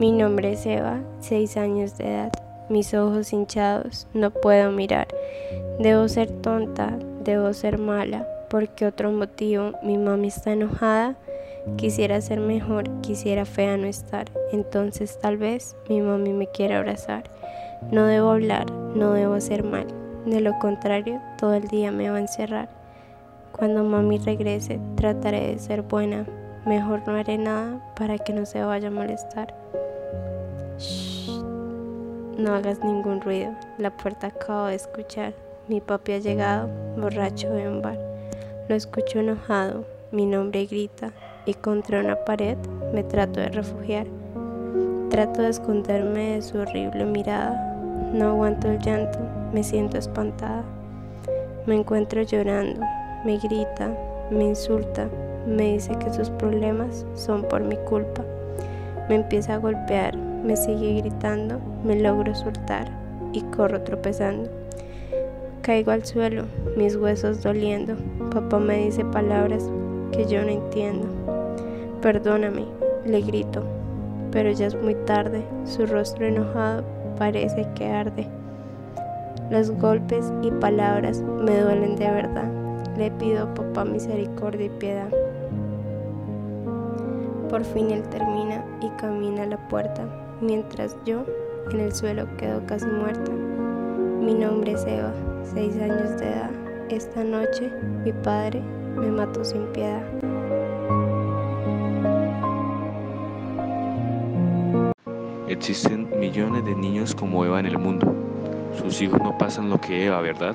Mi nombre es Eva, seis años de edad. Mis ojos hinchados, no puedo mirar. Debo ser tonta, debo ser mala. ¿Por qué otro motivo? Mi mami está enojada. Quisiera ser mejor, quisiera fea no estar. Entonces tal vez mi mami me quiera abrazar. No debo hablar, no debo hacer mal. De lo contrario, todo el día me va a encerrar. Cuando mami regrese, trataré de ser buena. Mejor no haré nada para que no se vaya a molestar. No hagas ningún ruido. La puerta acabo de escuchar. Mi papi ha llegado, borracho de un bar. Lo escucho enojado. Mi nombre grita y contra una pared me trato de refugiar. Trato de esconderme de su horrible mirada. No aguanto el llanto, me siento espantada. Me encuentro llorando, me grita, me insulta, me dice que sus problemas son por mi culpa. Me empieza a golpear, me sigue gritando, me logro soltar y corro tropezando. Caigo al suelo, mis huesos doliendo. Papá me dice palabras que yo no entiendo. Perdóname, le grito, pero ya es muy tarde. Su rostro enojado parece que arde. Los golpes y palabras me duelen de verdad. Le pido a papá misericordia y piedad. Por fin él termina y camina a la puerta, mientras yo en el suelo quedo casi muerta. Mi nombre es Eva, seis años de edad. Esta noche mi padre me mató sin piedad. Existen millones de niños como Eva en el mundo. Sus hijos no pasan lo que Eva, ¿verdad?